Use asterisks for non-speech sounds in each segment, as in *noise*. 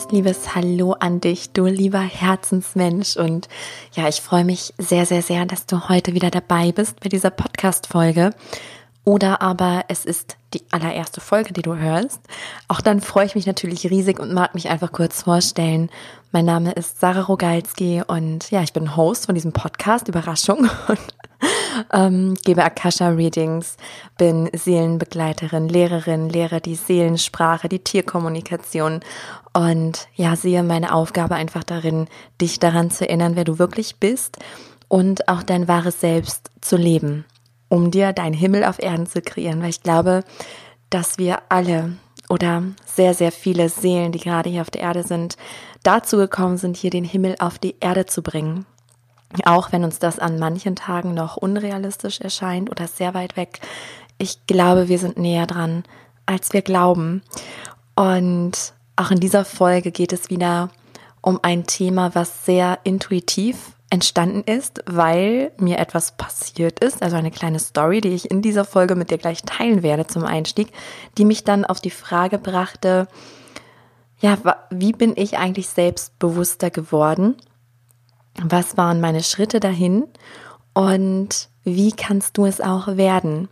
ganz liebes Hallo an dich, du lieber Herzensmensch. Und ja, ich freue mich sehr, sehr, sehr, dass du heute wieder dabei bist bei dieser Podcast-Folge. Oder aber es ist die allererste Folge, die du hörst. Auch dann freue ich mich natürlich riesig und mag mich einfach kurz vorstellen. Mein Name ist Sarah Rogalski und ja, ich bin Host von diesem Podcast, Überraschung. *laughs* Und *laughs* ähm, gebe Akasha-Readings, bin Seelenbegleiterin, Lehrerin, lehre die Seelensprache, die Tierkommunikation und ja, sehe meine Aufgabe einfach darin, dich daran zu erinnern, wer du wirklich bist und auch dein wahres Selbst zu leben, um dir deinen Himmel auf Erden zu kreieren, weil ich glaube, dass wir alle oder sehr, sehr viele Seelen, die gerade hier auf der Erde sind, dazu gekommen sind, hier den Himmel auf die Erde zu bringen. Auch wenn uns das an manchen Tagen noch unrealistisch erscheint oder sehr weit weg. Ich glaube, wir sind näher dran, als wir glauben. Und auch in dieser Folge geht es wieder um ein Thema, was sehr intuitiv entstanden ist, weil mir etwas passiert ist, also eine kleine Story, die ich in dieser Folge mit dir gleich teilen werde zum Einstieg, die mich dann auf die Frage brachte, ja, wie bin ich eigentlich selbstbewusster geworden? Was waren meine Schritte dahin? Und wie kannst du es auch werden?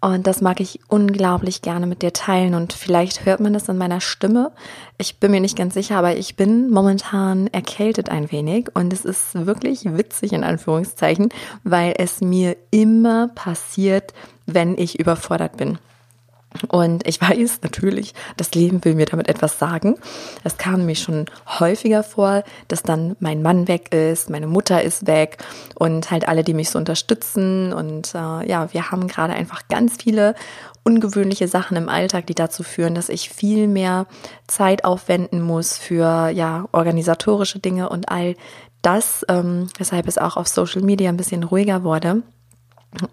Und das mag ich unglaublich gerne mit dir teilen. Und vielleicht hört man das in meiner Stimme. Ich bin mir nicht ganz sicher, aber ich bin momentan erkältet ein wenig. Und es ist wirklich witzig in Anführungszeichen, weil es mir immer passiert, wenn ich überfordert bin. Und ich *laughs* weiß natürlich, das Leben will mir damit etwas sagen. Es kam mir schon häufiger vor, dass dann mein Mann weg ist, meine Mutter ist weg und halt alle, die mich so unterstützen. Und äh, ja, wir haben gerade einfach ganz viele ungewöhnliche Sachen im Alltag, die dazu führen, dass ich viel mehr Zeit aufwenden muss für ja organisatorische Dinge und all das, ähm, weshalb es auch auf Social Media ein bisschen ruhiger wurde.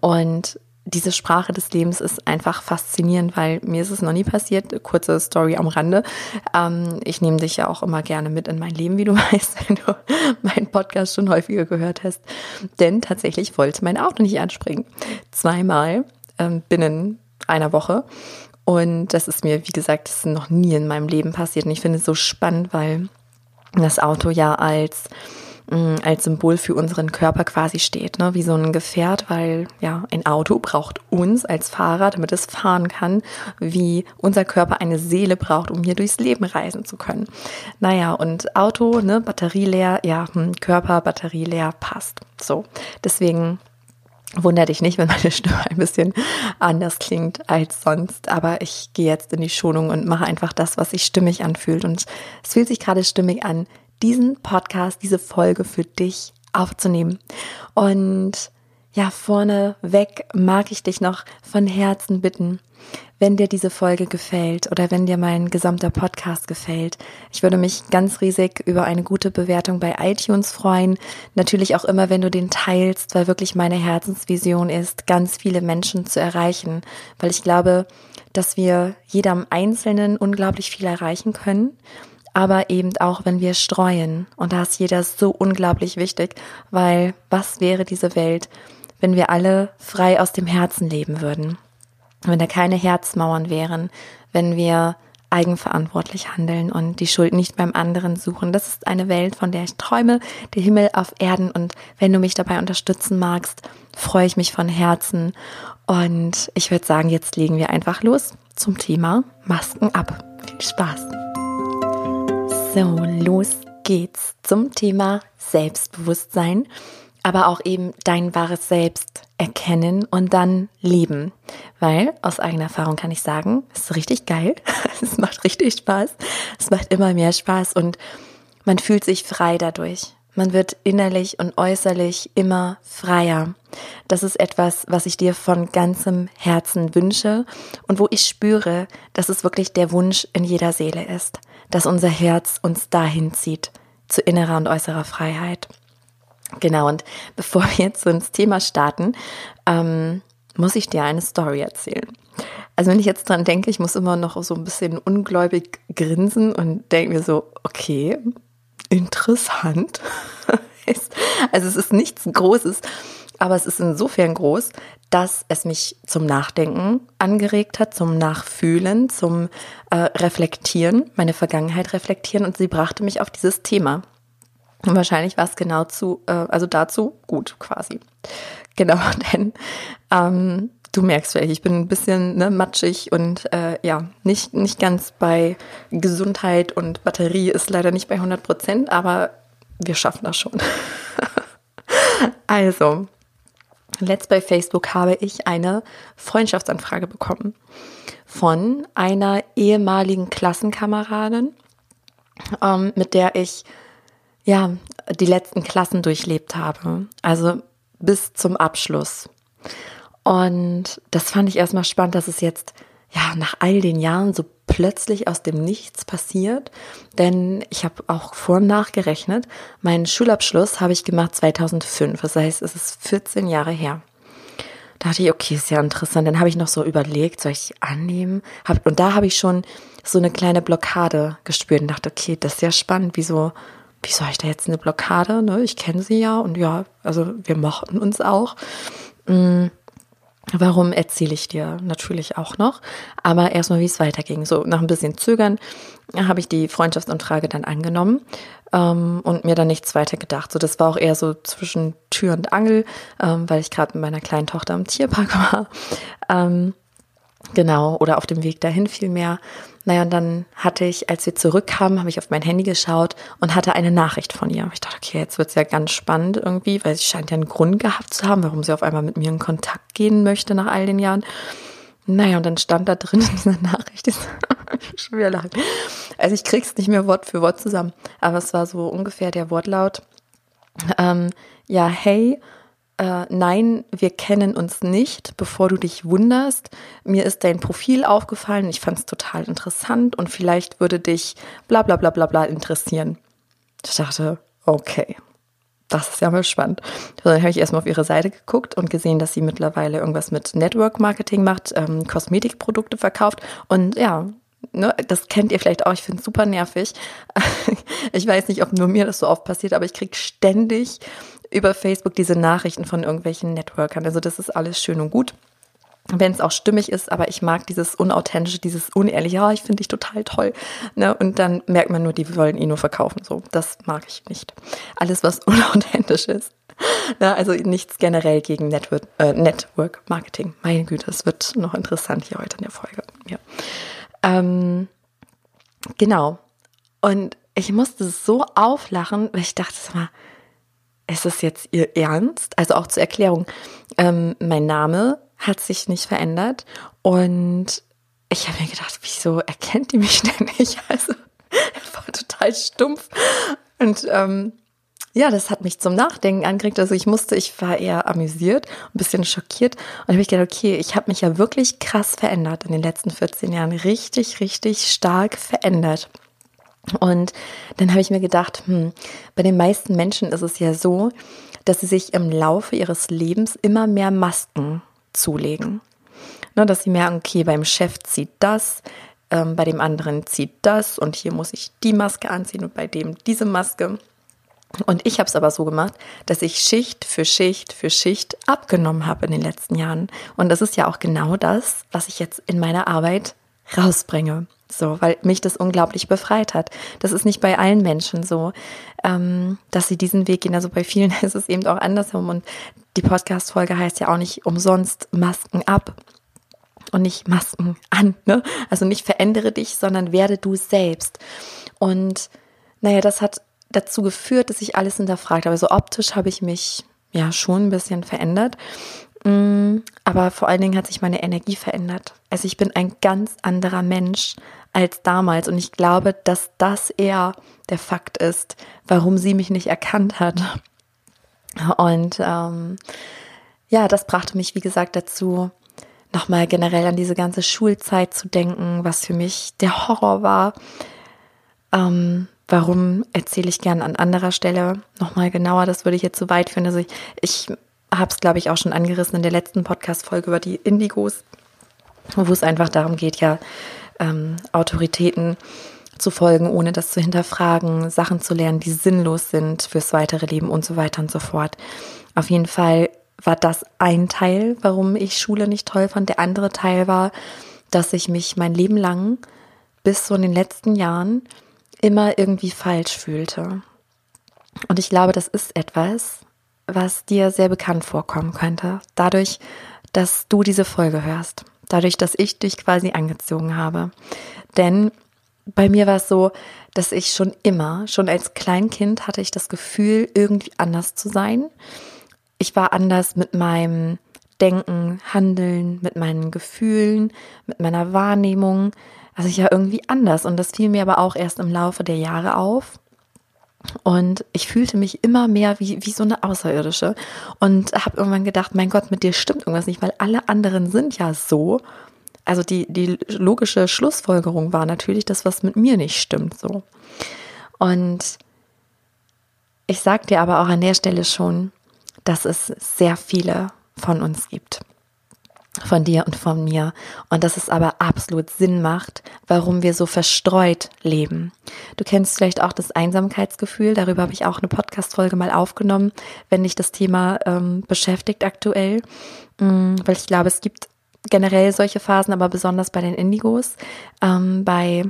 Und diese Sprache des Lebens ist einfach faszinierend, weil mir ist es noch nie passiert. Kurze Story am Rande. Ähm, ich nehme dich ja auch immer gerne mit in mein Leben, wie du *laughs* weißt, wenn du meinen Podcast schon häufiger gehört hast. Denn tatsächlich wollte mein Auto nicht anspringen. Zweimal ähm, binnen einer Woche. Und das ist mir, wie gesagt, das ist noch nie in meinem Leben passiert. Und ich finde es so spannend, weil das Auto ja als als Symbol für unseren Körper quasi steht, ne? wie so ein Gefährt, weil ja, ein Auto braucht uns als Fahrer, damit es fahren kann, wie unser Körper eine Seele braucht, um hier durchs Leben reisen zu können. Naja, und Auto, ne, Batterie leer, ja, hm, Körper, Batterie leer, passt. So, deswegen Wunder dich nicht, wenn meine Stimme ein bisschen anders klingt als sonst. Aber ich gehe jetzt in die Schonung und mache einfach das, was sich stimmig anfühlt. Und es fühlt sich gerade stimmig an, diesen Podcast, diese Folge für dich aufzunehmen. Und ja, vorneweg mag ich dich noch von Herzen bitten, wenn dir diese Folge gefällt oder wenn dir mein gesamter Podcast gefällt. Ich würde mich ganz riesig über eine gute Bewertung bei iTunes freuen. Natürlich auch immer, wenn du den teilst, weil wirklich meine Herzensvision ist, ganz viele Menschen zu erreichen, weil ich glaube, dass wir jedem Einzelnen unglaublich viel erreichen können aber eben auch, wenn wir streuen. Und da ist jeder so unglaublich wichtig, weil was wäre diese Welt, wenn wir alle frei aus dem Herzen leben würden? Wenn da keine Herzmauern wären, wenn wir eigenverantwortlich handeln und die Schuld nicht beim anderen suchen. Das ist eine Welt, von der ich träume, der Himmel auf Erden. Und wenn du mich dabei unterstützen magst, freue ich mich von Herzen. Und ich würde sagen, jetzt legen wir einfach los zum Thema Masken ab. Viel Spaß! So, los geht's zum Thema Selbstbewusstsein, aber auch eben dein wahres Selbst erkennen und dann leben. Weil aus eigener Erfahrung kann ich sagen, es ist richtig geil. *laughs* Es macht richtig Spaß. Es macht immer mehr Spaß und man fühlt sich frei dadurch. Man wird innerlich und äußerlich immer freier. Das ist etwas, was ich dir von ganzem Herzen wünsche und wo ich spüre, dass es wirklich der Wunsch in jeder Seele ist dass unser Herz uns dahin zieht, zu innerer und äußerer Freiheit. Genau, und bevor wir jetzt so ins Thema starten, ähm, muss ich dir eine Story erzählen. Also wenn ich jetzt dran denke, ich muss immer noch so ein bisschen ungläubig grinsen und denke mir so, okay, interessant. *laughs* also es ist nichts Großes. Aber es ist insofern groß, dass es mich zum Nachdenken angeregt hat, zum Nachfühlen, zum äh, Reflektieren, meine Vergangenheit reflektieren und sie brachte mich auf dieses Thema. Und wahrscheinlich war es genau zu, äh, also dazu gut quasi. *laughs* Genau, *laughs* denn ähm, du merkst vielleicht, ich bin ein bisschen ne, matschig und äh, ja, nicht, nicht ganz bei Gesundheit und Batterie ist leider nicht bei 100 Prozent, aber wir schaffen das schon. *laughs* also, letzt bei Facebook habe ich eine Freundschaftsanfrage bekommen von einer ehemaligen Klassenkameradin, ähm, mit der ich ja die letzten Klassen durchlebt habe. Also bis zum Abschluss. Und das fand ich erstmal spannend, dass es jetzt ja nach all den Jahren so plötzlich aus dem Nichts passiert. Denn ich habe auch vor und nachgerechnet. Meinen Schulabschluss habe ich gemacht 2005. Das heißt, es ist 14 Jahre her. Da dachte ich, okay, ist ja interessant. Dann habe ich noch so überlegt, soll ich annehmen? und da habe ich schon so eine kleine Blockade gespürt und dachte, okay, das ist ja spannend. Wieso, wieso habe ich da jetzt eine Blockade? Ne? Ich kenne sie ja und ja, also wir mochten uns auch. Mm. Warum erzähle ich dir natürlich auch noch, aber erstmal, wie es weiterging. So nach ein bisschen Zögern habe ich die Freundschaftsanfrage dann angenommen ähm, und mir dann nichts weiter gedacht. So, das war auch eher so zwischen Tür und Angel, ähm, weil ich gerade mit meiner kleinen Tochter im Tierpark *laughs* war. Ähm, genau, oder auf dem Weg dahin vielmehr. Naja, und dann hatte ich, als wir zurückkamen, habe ich auf mein Handy geschaut und hatte eine Nachricht von ihr. Ich dachte, okay, jetzt wird's ja ganz spannend irgendwie, weil sie scheint ja einen Grund gehabt zu haben, warum sie auf einmal mit mir in Kontakt gehen möchte nach all den Jahren. Naja, und dann stand da drin *laughs* in dieser Nachricht, ist *laughs* schwer lang. Also ich krieg's nicht mehr Wort für Wort zusammen, aber es war so ungefähr der Wortlaut. Ähm, ja, hey, äh, nein, wir kennen uns nicht, bevor du dich wunderst. Mir ist dein Profil aufgefallen, ich fand es total interessant und vielleicht würde dich bla bla bla bla bla interessieren. Ich dachte, okay, das ist ja mal spannend. Dann habe ich erstmal auf ihre Seite geguckt und gesehen, dass sie mittlerweile irgendwas mit Network Marketing macht, ähm, Kosmetikprodukte verkauft und ja, Ne, das kennt ihr vielleicht auch, ich finde es super nervig. *laughs* Ich weiß nicht, ob nur mir das so oft passiert, aber ich kriege ständig über Facebook diese Nachrichten von irgendwelchen Networkern. Also das ist alles schön und gut wenn es auch stimmig ist, aber ich mag dieses unauthentische, dieses unehrliche, ja, ich finde dich total toll. Ne? Und dann merkt man nur, die wollen ihn nur verkaufen. So, das mag ich nicht. Alles, was *laughs* unauthentisch ist. Ne? Also nichts generell gegen Network, äh, Network Marketing. Meine Güte, das wird noch interessant hier heute in der Folge. Ja. Ähm, genau. Und ich musste so auflachen, weil ich dachte, mal, ist es jetzt ihr Ernst? Also auch zur Erklärung, ähm, mein Name hat sich nicht verändert und ich habe mir gedacht, wieso erkennt die mich denn nicht? *laughs* Also war total stumpf und ähm, ja, das hat mich zum Nachdenken angeregt. Also ich musste, ich war eher amüsiert, ein bisschen schockiert und habe ich gedacht, okay, ich habe mich ja wirklich krass verändert in den letzten 14 Jahren, richtig, richtig stark verändert. Und dann habe ich mir gedacht, hm, bei den meisten Menschen ist es ja so, dass sie sich im Laufe ihres Lebens immer mehr Masken zulegen. Ne, dass sie merken, okay, beim Chef zieht das, ähm, bei dem anderen zieht das und hier muss ich die Maske anziehen und bei dem diese Maske. Und ich habe es aber so gemacht, dass ich Schicht für Schicht für Schicht abgenommen habe in den letzten Jahren. Und das ist ja auch genau das, was ich jetzt in meiner Arbeit rausbringe. So, weil mich das unglaublich befreit hat. Das ist nicht bei allen Menschen so, ähm, dass sie diesen Weg gehen. Also bei vielen *laughs* ist es eben auch andersrum. Und die Podcast-Folge heißt ja auch nicht umsonst Masken ab und nicht Masken an. Ne? Also nicht verändere dich, sondern werde du selbst. Und naja, das hat dazu geführt, dass ich alles hinterfragt habe. Also optisch habe ich mich ja schon ein bisschen verändert. Mm, aber vor allen Dingen hat sich meine Energie verändert. Also ich bin ein ganz anderer Mensch als damals und ich glaube, dass das eher der Fakt ist, warum sie mich nicht erkannt hat. Und ähm, ja, das brachte mich, wie gesagt, dazu, nochmal generell an diese ganze Schulzeit zu denken, was für mich der Horror war. Ähm, warum erzähle ich gern an anderer Stelle nochmal genauer? Das würde ich jetzt zu so weit führen. Also ich, ich habe es, glaube ich, auch schon angerissen in der letzten Podcast-Folge über die Indigos, wo es einfach darum geht, ja, ähm, Autoritäten zu folgen, ohne das zu hinterfragen, Sachen zu lernen, die sinnlos sind fürs weitere Leben und so weiter und so fort. Auf jeden Fall war das ein Teil, warum ich Schule nicht toll fand. Der andere Teil war, dass ich mich mein Leben lang bis so in den letzten Jahren immer irgendwie falsch fühlte. Und ich glaube, das ist etwas, was dir sehr bekannt vorkommen könnte. Dadurch, dass du diese Folge hörst. Dadurch, dass ich dich quasi angezogen habe. Denn bei mir war es so, dass ich schon immer, schon als Kleinkind hatte ich das Gefühl, irgendwie anders zu sein. Ich war anders mit meinem Denken, Handeln, mit meinen Gefühlen, mit meiner Wahrnehmung. Also ich war irgendwie anders und das fiel mir aber auch erst im Laufe der Jahre auf. Und ich fühlte mich immer mehr wie, wie so eine Außerirdische und habe irgendwann gedacht, mein Gott, mit dir stimmt irgendwas nicht, weil alle anderen sind ja so. Also die, die logische Schlussfolgerung war natürlich, dass was mit mir nicht stimmt so. Und ich sag dir aber auch an der Stelle schon, dass es sehr viele von uns gibt von dir und von mir und dass es aber absolut Sinn macht, warum wir so verstreut leben. Du kennst vielleicht auch das Einsamkeitsgefühl, darüber habe ich auch eine Podcast-Folge mal aufgenommen, wenn dich das Thema ähm, beschäftigt aktuell, ähm, weil ich glaube, es gibt generell solche Phasen, aber besonders bei den Indigos. Ähm, bei,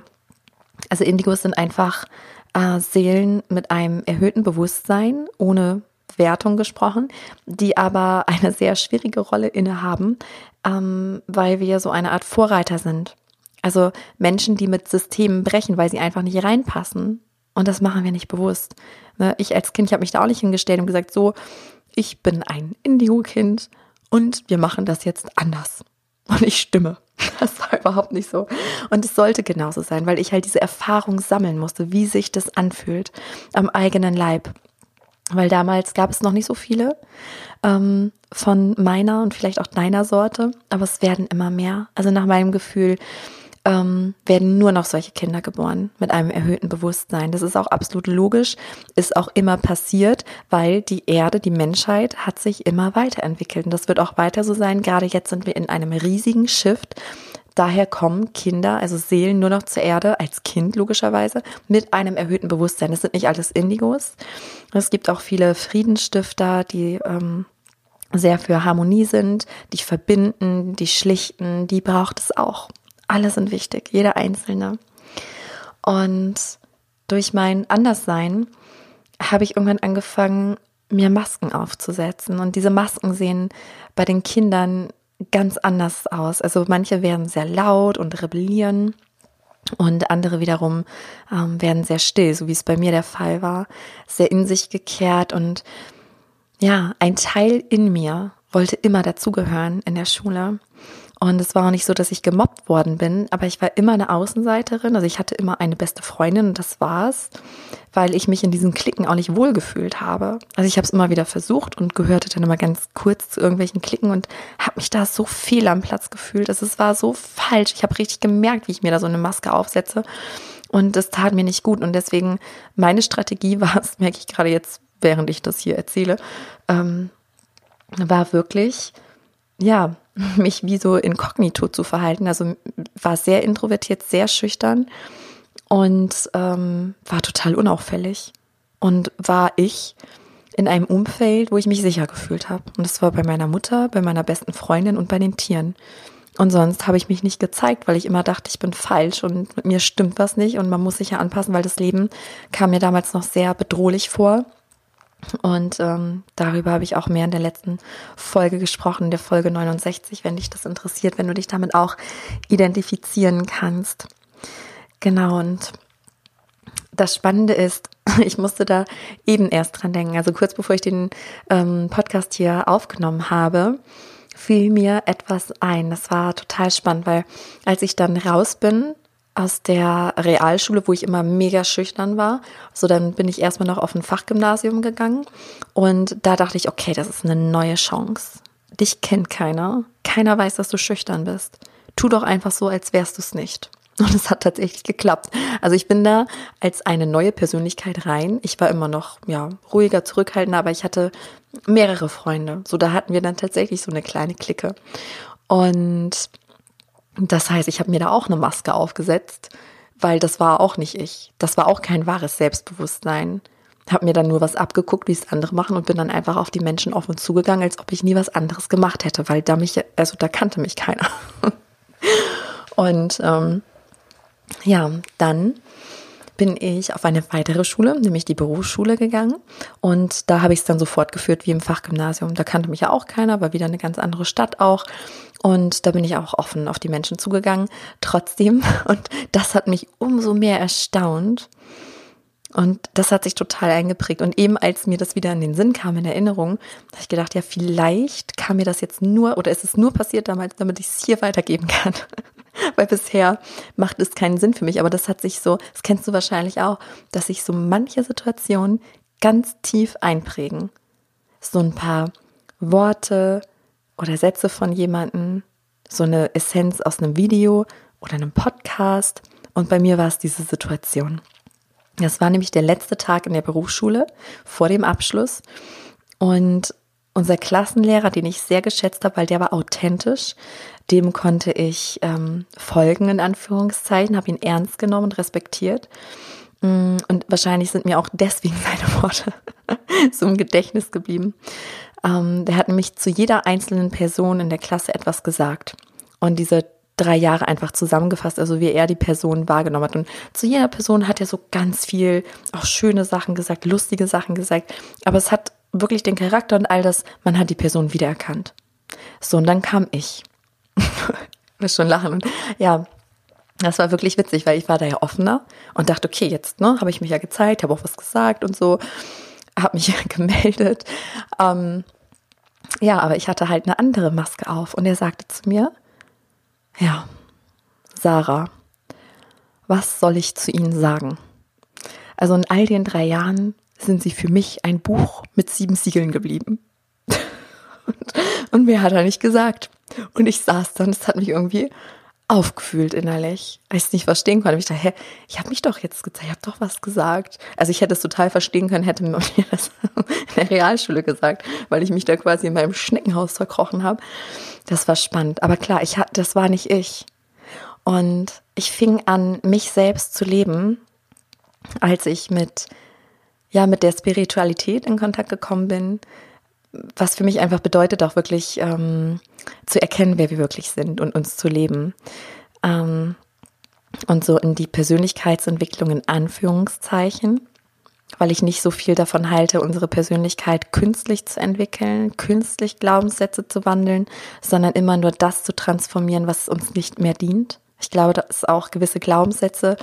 also Indigos sind einfach äh, Seelen mit einem erhöhten Bewusstsein, ohne Wertung gesprochen, die aber eine sehr schwierige Rolle innehaben, ähm, weil wir so eine Art Vorreiter sind. Also Menschen, die mit Systemen brechen, weil sie einfach nicht reinpassen. Und das machen wir nicht bewusst. Ne? Ich als Kind, ich habe mich da auch nicht hingestellt und gesagt, so, ich bin ein Indigo-Kind und wir machen das jetzt anders. Und ich stimme. *laughs* Das war überhaupt nicht so. Und es sollte genauso sein, weil ich halt diese Erfahrung sammeln musste, wie sich das anfühlt am eigenen Leib weil damals gab es noch nicht so viele ähm, von meiner und vielleicht auch deiner Sorte, aber es werden immer mehr. Also nach meinem Gefühl ähm, werden nur noch solche Kinder geboren mit einem erhöhten Bewusstsein. Das ist auch absolut logisch, ist auch immer passiert, weil die Erde, die Menschheit hat sich immer weiterentwickelt und das wird auch weiter so sein. Gerade jetzt sind wir in einem riesigen Shift Daher kommen Kinder, also Seelen, nur noch zur Erde, als Kind logischerweise, mit einem erhöhten Bewusstsein. Das sind nicht alles Indigos. Es gibt auch viele Friedensstifter, die ähm, sehr für Harmonie sind, die verbinden, die schlichten, die braucht es auch. Alle sind wichtig, jeder Einzelne. Und durch mein Anderssein habe ich irgendwann angefangen, mir Masken aufzusetzen. Und diese Masken sehen bei den Kindern ganz anders aus. Also manche werden sehr laut und rebellieren und andere wiederum ähm, werden sehr still, so wie es bei mir der Fall war, sehr in sich gekehrt und ja, ein Teil in mir wollte immer dazugehören in der Schule. Und es war auch nicht so, dass ich gemobbt worden bin, aber ich war immer eine Außenseiterin. Also ich hatte immer eine beste Freundin und das war's, weil ich mich in diesen Klicken auch nicht wohlgefühlt habe. Also ich habe es immer wieder versucht und gehörte dann immer ganz kurz zu irgendwelchen Klicken und habe mich da so fehl am Platz gefühlt. Also es war so falsch. Ich habe richtig gemerkt, wie ich mir da so eine Maske aufsetze. Und das tat mir nicht gut. Und deswegen meine Strategie *laughs* war es, merke ich gerade jetzt, während ich das hier erzähle, ähm, war wirklich, ja, *laughs* mich wie so inkognito zu verhalten. Also war sehr introvertiert, sehr schüchtern und ähm, war total unauffällig. Und war ich in einem Umfeld, wo ich mich sicher gefühlt habe. Und das war bei meiner Mutter, bei meiner besten Freundin und bei den Tieren. Und sonst habe ich mich nicht gezeigt, weil ich immer dachte, ich bin falsch und mit mir stimmt was nicht und man muss sich ja anpassen, weil das Leben kam mir damals noch sehr bedrohlich vor. Und ähm, darüber habe ich auch mehr in der letzten Folge gesprochen, der Folge 69, wenn dich das interessiert, wenn du dich damit auch identifizieren kannst. Genau, und das Spannende ist, *laughs* ich musste da eben erst dran denken, also kurz bevor ich den ähm, Podcast hier aufgenommen habe, fiel mir etwas ein. Das war total spannend, weil als ich dann raus bin aus der Realschule, wo ich immer mega schüchtern war. So, dann bin ich erstmal noch auf ein Fachgymnasium gegangen und da dachte ich, okay, das ist eine neue Chance. Dich kennt keiner. Keiner weiß, dass du schüchtern bist. Tu doch einfach so, als wärst du es nicht. *laughs* Und es hat tatsächlich geklappt. Also ich bin da als eine neue Persönlichkeit rein. Ich war immer noch, ja, ruhiger, zurückhaltender, aber ich hatte mehrere Freunde. So, da hatten wir dann tatsächlich so eine kleine Clique. Und das heißt, ich habe mir da auch eine Maske aufgesetzt, weil das war auch nicht ich. Das war auch kein wahres Selbstbewusstsein. habe mir dann nur was abgeguckt, wie es andere machen und bin dann einfach auf die Menschen offen zugegangen, als ob ich nie was anderes gemacht hätte, weil da mich, also da kannte mich keiner. *laughs* und ähm, ja, dann bin ich auf eine weitere Schule, nämlich die Berufsschule gegangen. Und da habe ich es dann so fortgeführt wie im Fachgymnasium. Da kannte mich ja auch keiner, war wieder eine ganz andere Stadt auch. Und da bin ich auch offen auf die Menschen zugegangen. Trotzdem, *laughs* und das hat mich umso mehr erstaunt. Und das hat sich total eingeprägt. Und eben als mir das wieder in den Sinn kam, in Erinnerung, habe ich gedacht, ja, vielleicht kam mir das jetzt nur, oder ist es nur passiert damals, damit ich es hier weitergeben kann. *laughs* Weil bisher macht es keinen Sinn für mich. Aber das hat sich so, das kennst du wahrscheinlich auch, dass sich so manche Situationen ganz tief einprägen. So ein paar Worte oder Sätze von jemandem, so eine Essenz aus einem Video oder einem Podcast. Und bei mir war es diese Situation. Das war nämlich der letzte Tag in der Berufsschule vor dem Abschluss. Und unser Klassenlehrer, den ich sehr geschätzt habe, weil der war authentisch, dem konnte ich ähm, folgen, in Anführungszeichen, habe ihn ernst genommen und respektiert. Mm, und wahrscheinlich sind mir auch deswegen *laughs* seine Worte so im Gedächtnis geblieben. Ähm, der hat nämlich zu jeder einzelnen Person in der Klasse etwas gesagt. Und diese drei Jahre einfach zusammengefasst, also wie er die Person wahrgenommen hat. Und zu jeder Person hat er so ganz viel, auch schöne Sachen gesagt, lustige Sachen gesagt. Aber es hat wirklich den Charakter und all das, man hat die Person wiedererkannt. So, und dann kam ich. *laughs* muss schon lachen. Ja, das war wirklich witzig, weil ich war da ja offener und dachte, okay, jetzt ne, habe ich mich ja gezeigt, habe auch was gesagt und so, habe mich *laughs* gemeldet. Ähm, ja, aber ich hatte halt eine andere Maske auf und er sagte zu mir, ja, Sarah, was soll ich zu Ihnen sagen? Also in all den drei Jahren sind Sie für mich ein Buch mit sieben Siegeln geblieben. *laughs* und, und mehr hat er nicht gesagt. Und ich saß dann, das hat mich irgendwie aufgefühlt innerlich, weil ich es nicht verstehen konnte. Ich dachte, hä, ich habe mich doch jetzt gezeigt, ich habe doch was gesagt. Also ich hätte es total verstehen können, hätte *laughs* mir das in der Realschule gesagt, weil ich mich da quasi in meinem Schneckenhaus verkrochen habe. Das war spannend. Aber klar, ich das war nicht ich. Und ich fing an, mich selbst zu leben, als ich mit, ja, mit der Spiritualität in Kontakt gekommen bin, was für mich einfach bedeutet, auch wirklich ähm, zu erkennen, wer wir wirklich sind und uns zu leben. Ähm, und so in die Persönlichkeitsentwicklung in Anführungszeichen, weil ich nicht so viel davon halte, unsere Persönlichkeit künstlich zu entwickeln, künstlich Glaubenssätze zu wandeln, sondern immer nur das zu transformieren, was uns nicht mehr dient. Ich glaube, dass auch gewisse Glaubenssätze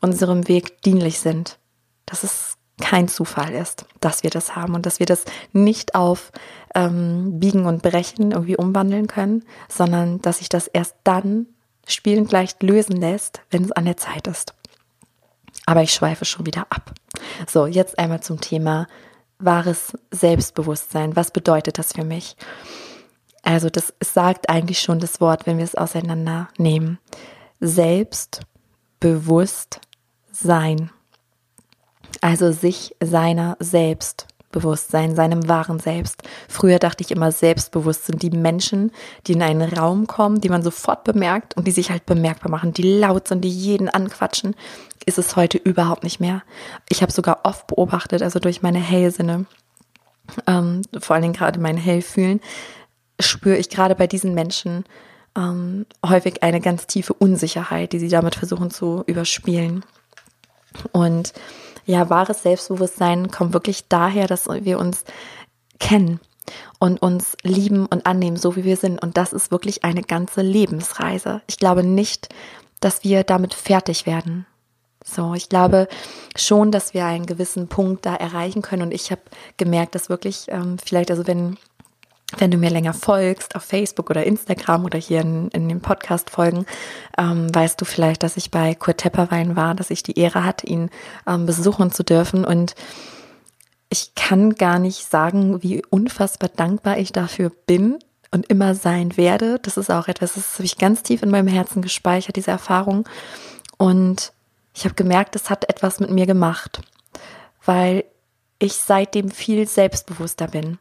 unserem Weg dienlich sind. Das ist kein Zufall ist, dass wir das haben und dass wir das nicht auf ähm, Biegen und Brechen irgendwie umwandeln können, sondern dass sich das erst dann spielend leicht lösen lässt, wenn es an der Zeit ist. Aber ich schweife schon wieder ab. So, jetzt einmal zum Thema wahres Selbstbewusstsein. Was bedeutet das für mich? Also, das sagt eigentlich schon das Wort, wenn wir es auseinandernehmen. Selbstbewusst sein. Also sich seiner selbst bewusst sein, seinem wahren Selbst. Früher dachte ich immer, selbstbewusst sind die Menschen, die in einen Raum kommen, die man sofort bemerkt und die sich halt bemerkbar machen, die laut sind, die jeden anquatschen, ist es heute überhaupt nicht mehr. Ich habe sogar oft beobachtet, also durch meine Hellsinne, ähm, vor allen Dingen gerade mein Hellfühlen, spüre ich gerade bei diesen Menschen ähm, häufig eine ganz tiefe Unsicherheit, die sie damit versuchen zu überspielen. Und ja, wahres Selbstbewusstsein kommt wirklich daher, dass wir uns kennen und uns lieben und annehmen, so wie wir sind. Und das ist wirklich eine ganze Lebensreise. Ich glaube nicht, dass wir damit fertig werden. So, ich glaube schon, dass wir einen gewissen Punkt da erreichen können. Und ich habe gemerkt, dass wirklich ähm, vielleicht, also wenn wenn du mir länger folgst auf Facebook oder Instagram oder hier in, in den Podcast-Folgen, ähm, weißt du vielleicht, dass ich bei Kurt Tepperwein war, dass ich die Ehre hatte, ihn ähm, besuchen zu dürfen. Und ich kann gar nicht sagen, wie unfassbar dankbar ich dafür bin und immer sein werde. Das ist auch etwas, das habe ich ganz tief in meinem Herzen gespeichert, diese Erfahrung. Und ich habe gemerkt, es hat etwas mit mir gemacht, weil ich seitdem viel selbstbewusster bin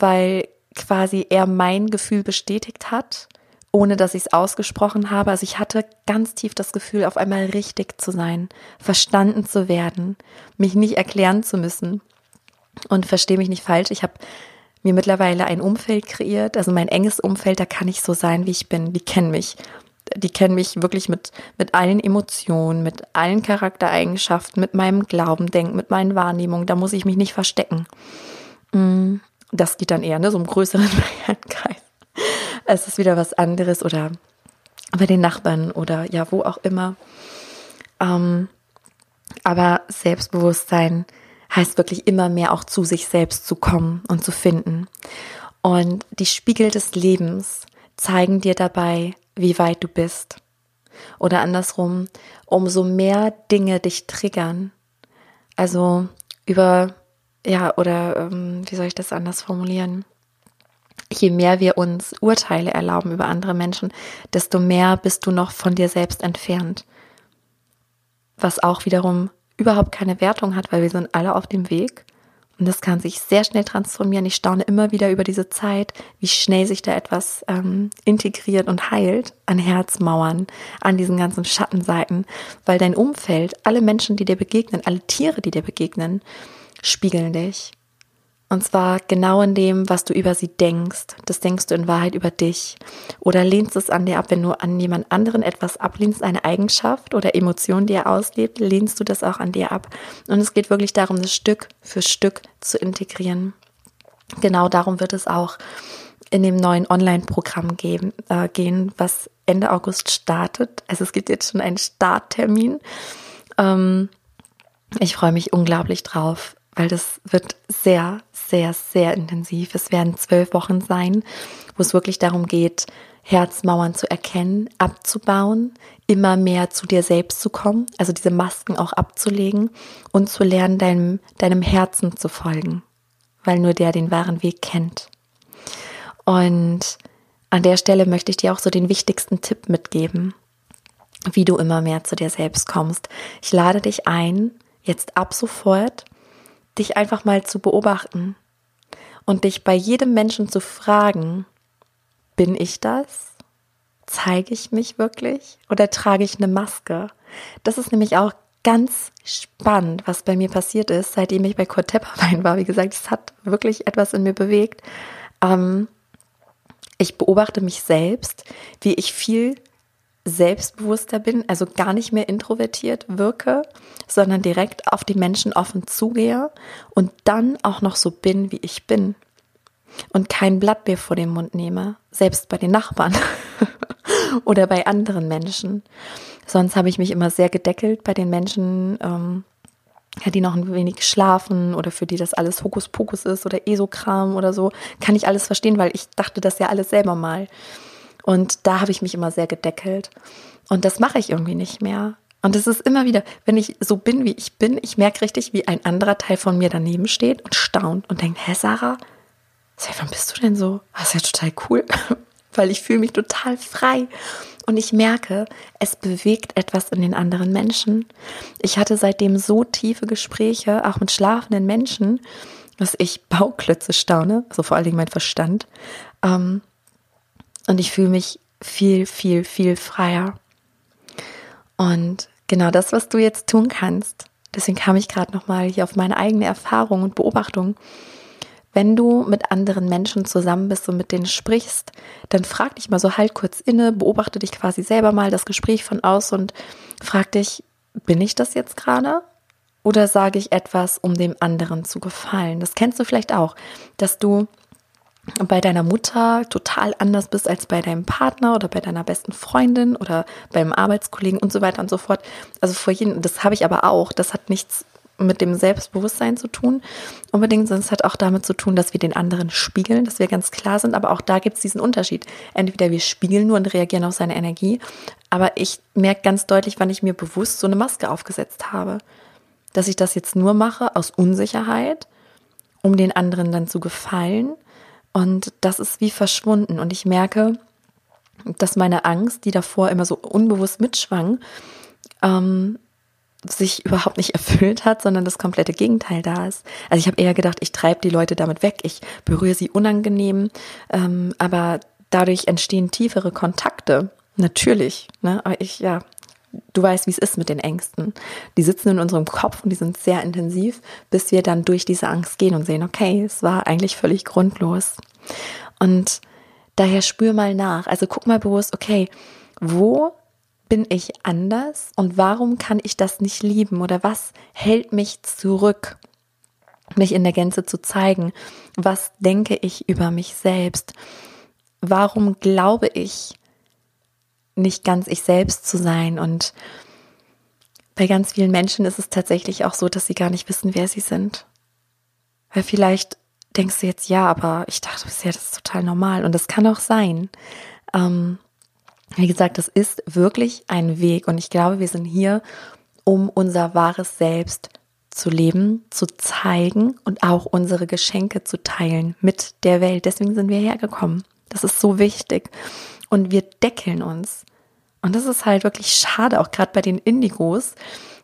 weil quasi er mein Gefühl bestätigt hat ohne dass ich es ausgesprochen habe. Also ich hatte ganz tief das Gefühl, auf einmal richtig zu sein, verstanden zu werden, mich nicht erklären zu müssen. Und verstehe mich nicht falsch, ich habe mir mittlerweile ein Umfeld kreiert, also mein enges Umfeld, da kann ich so sein, wie ich bin, die kennen mich. Die kennen mich wirklich mit, mit allen Emotionen, mit allen Charaktereigenschaften, mit meinem Glauben, Denken, mit meinen Wahrnehmungen. Da muss ich mich nicht verstecken. Mm, das geht dann eher, ne, so im größeren *laughs* Kreis. Es ist wieder was anderes oder bei den Nachbarn oder ja, wo auch immer. Ähm, aber Selbstbewusstsein heißt wirklich immer mehr auch zu sich selbst zu kommen und zu finden. Und die Spiegel des Lebens zeigen dir dabei, wie weit du bist. Oder andersrum, umso mehr Dinge dich triggern. Also über, ja, oder ähm, wie soll ich das anders formulieren? Je mehr wir uns Urteile erlauben über andere Menschen, desto mehr bist du noch von dir selbst entfernt. Was auch wiederum überhaupt keine Wertung hat, weil wir sind alle auf dem Weg. Und das kann sich sehr schnell transformieren. Ich staune immer wieder über diese Zeit, wie schnell sich da etwas ähm, integriert und heilt an Herzmauern, an diesen ganzen Schattenseiten, weil dein Umfeld, alle Menschen, die dir begegnen, alle Tiere, die dir begegnen, spiegeln dich. Und zwar genau in dem, was du über sie denkst. Das denkst du in Wahrheit über dich. Oder lehnst es an dir ab, wenn du an jemand anderen etwas ablehnst, eine Eigenschaft oder Emotion, die er auslebt, lehnst du das auch an dir ab. Und es geht wirklich darum, das Stück für Stück zu integrieren. Genau darum wird es auch in dem neuen Online-Programm gehen, äh, gehen, was Ende August startet. Also es gibt jetzt schon einen Starttermin. Ähm, ich freue mich unglaublich drauf weil das wird sehr, sehr, sehr intensiv. Es werden zwölf Wochen sein, wo es wirklich darum geht, Herzmauern zu erkennen, abzubauen, immer mehr zu dir selbst zu kommen, also diese Masken auch abzulegen und zu lernen, deinem, deinem Herzen zu folgen, weil nur der den wahren Weg kennt. Und an der Stelle möchte ich dir auch so den wichtigsten Tipp mitgeben, wie du immer mehr zu dir selbst kommst. Ich lade dich ein, jetzt ab sofort dich einfach mal zu beobachten und dich bei jedem Menschen zu fragen, bin ich das? Zeige ich mich wirklich oder trage ich eine Maske? Das ist nämlich auch ganz spannend, was bei mir passiert ist, seitdem ich bei Kurt Tepperwein war. Wie gesagt, es hat wirklich etwas in mir bewegt. Ähm, ich beobachte mich selbst, wie ich viel selbstbewusster bin, also gar nicht mehr introvertiert wirke, sondern direkt auf die Menschen offen zugehe und dann auch noch so bin, wie ich bin. Und kein Blatt mehr vor den Mund nehme, selbst bei den Nachbarn *laughs* oder bei anderen Menschen. Sonst habe ich mich immer sehr gedeckelt bei den Menschen, ähm, die noch ein wenig schlafen oder für die das alles Hokuspokus ist oder Esokram oder so, kann ich alles verstehen, weil ich dachte das ja alles selber mal. Und da habe ich mich immer sehr gedeckelt. Und das mache ich irgendwie nicht mehr. Und es ist immer wieder, wenn ich so bin, wie ich bin, ich merke richtig, wie ein anderer Teil von mir daneben steht und staunt und denkt, hä, Sarah, seit wann bist du denn so? Das ist ja total cool, *laughs* weil ich fühle mich total frei. Und ich merke, es bewegt etwas in den anderen Menschen. Ich hatte seitdem so tiefe Gespräche, auch mit schlafenden Menschen, dass ich Bauklötze staune, also vor allen Dingen mein Verstand. Ähm, und ich fühle mich viel, viel, viel freier. Und genau das, was du jetzt tun kannst, deswegen kam ich gerade nochmal hier auf meine eigene Erfahrung und Beobachtung. Wenn du mit anderen Menschen zusammen bist und mit denen sprichst, dann frag dich mal so halt kurz inne, beobachte dich quasi selber mal das Gespräch von aus und frag dich, bin ich das jetzt gerade? Oder sage ich etwas, um dem anderen zu gefallen? Das kennst du vielleicht auch, dass du bei deiner Mutter total anders bist als bei deinem Partner oder bei deiner besten Freundin oder beim Arbeitskollegen und so weiter und so fort. Also vor jedem, das habe ich aber auch. Das hat nichts mit dem Selbstbewusstsein zu tun unbedingt, sondern es hat auch damit zu tun, dass wir den anderen spiegeln, dass wir ganz klar sind. Aber auch da gibt es diesen Unterschied. Entweder wir spiegeln nur und reagieren auf seine Energie, aber ich merke ganz deutlich, wann ich mir bewusst so eine Maske aufgesetzt habe. Dass ich das jetzt nur mache aus Unsicherheit, um den anderen dann zu gefallen und das ist wie verschwunden. Und ich merke, dass meine Angst, die davor immer so unbewusst mitschwang, ähm, sich überhaupt nicht *laughs* erfüllt hat, sondern das komplette Gegenteil da ist. Also ich habe eher gedacht, ich treibe die Leute damit weg, ich berühre sie unangenehm, ähm, aber dadurch entstehen tiefere Kontakte. Natürlich, ne? Aber ich, ja, du weißt, wie es ist mit den Ängsten. Die sitzen in unserem Kopf und die sind sehr intensiv, bis wir dann durch diese Angst gehen und sehen, okay, es war eigentlich völlig grundlos. Und daher spür mal nach. Also guck mal bewusst, okay, wo bin ich anders und warum kann ich das nicht lieben oder was hält mich zurück, mich in der Gänze zu zeigen? Was denke ich über mich selbst? Warum glaube ich nicht ganz ich selbst zu sein? Und bei ganz vielen Menschen ist es tatsächlich auch so, dass sie gar nicht wissen, wer sie sind. Weil vielleicht denkst du jetzt, ja, aber ich dachte bisher, das ist total normal. Und das kann auch sein. Ähm, wie gesagt, das ist wirklich ein Weg und ich glaube, wir sind hier, um unser wahres Selbst zu leben, zu zeigen und auch unsere Geschenke zu teilen mit der Welt. Deswegen sind wir hergekommen. Das ist so wichtig. Und wir deckeln uns. Und das ist halt wirklich schade, auch gerade bei den Indigos,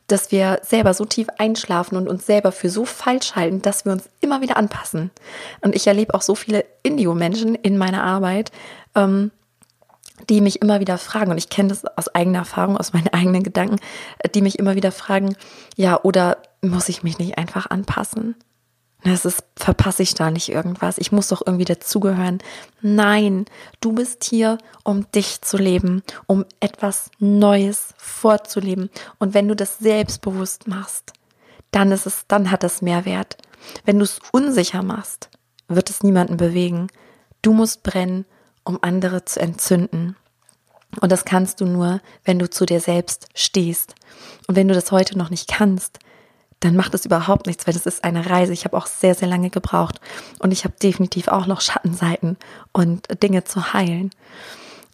dass wir selber so tief einschlafen und uns selber für so falsch halten, dass wir uns immer wieder anpassen. Und ich erlebe auch so viele Indigo-Menschen in meiner Arbeit, ähm, die mich immer wieder fragen, und ich kenne das aus eigener Erfahrung, aus meinen *laughs* eigenen Gedanken, die mich immer wieder fragen, ja, oder muss ich mich nicht einfach anpassen? Das ist, verpasse ich da nicht irgendwas? Ich muss doch irgendwie dazugehören. Nein, du bist hier, um dich zu leben, um etwas Neues vorzuleben. Und wenn du das selbstbewusst machst, dann ist es, dann hat es Mehrwert. Wenn du es unsicher machst, wird es niemanden bewegen. Du musst brennen um andere zu entzünden. Und das kannst du nur, wenn du zu dir selbst stehst. Und wenn du das heute noch nicht kannst, dann macht es überhaupt nichts, weil das ist eine Reise. Ich habe auch sehr, sehr lange gebraucht. Und ich habe definitiv auch noch Schattenseiten und Dinge zu heilen.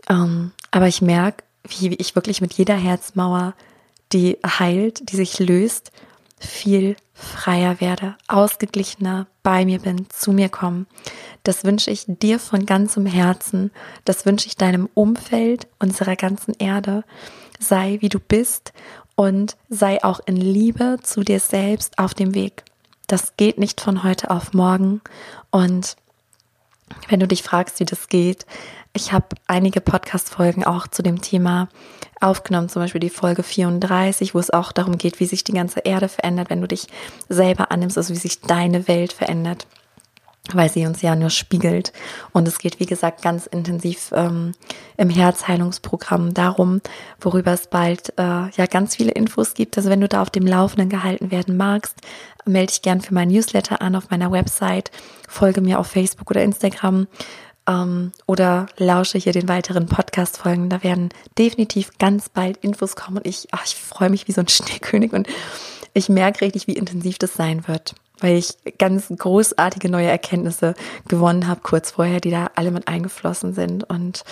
Ähm, aber ich merke, wie, wie ich wirklich mit jeder Herzmauer, die heilt, die sich löst, viel freier werde, ausgeglichener bei mir bin, zu mir kommen. Das wünsche ich dir von ganzem Herzen. Das wünsche ich deinem Umfeld, unserer ganzen Erde. Sei wie du bist und sei auch in Liebe zu dir selbst auf dem Weg. Das geht nicht von heute auf morgen. Und wenn du dich fragst, wie das geht, ich habe einige Podcast-Folgen auch zu dem Thema aufgenommen, zum Beispiel die Folge 34, wo es auch darum geht, wie sich die ganze Erde verändert, wenn du dich selber annimmst, also wie sich deine Welt verändert, weil sie uns ja nur spiegelt. Und es geht, wie gesagt, ganz intensiv ähm, im Herzheilungsprogramm darum, worüber es bald äh, ja ganz viele Infos gibt. Also wenn du da auf dem Laufenden gehalten werden magst, melde dich gern für mein Newsletter an auf meiner Website, folge mir auf Facebook oder Instagram ähm, oder lausche hier den weiteren Podcast-Folgen. Da werden definitiv ganz bald Infos kommen und ich, ach, ich freue mich wie so ein Schneekönig und ich merke richtig, wie intensiv das sein wird, weil ich ganz großartige neue Erkenntnisse gewonnen habe kurz vorher, die da alle mit eingeflossen sind und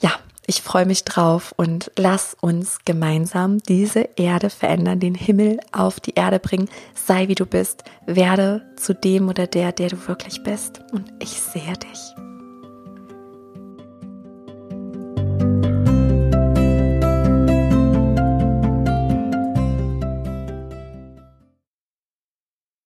ja, ich freue mich drauf und lass uns gemeinsam diese Erde verändern, den Himmel auf die Erde bringen. Sei wie du bist, werde zu dem oder der, der du wirklich bist. Und ich sehe dich.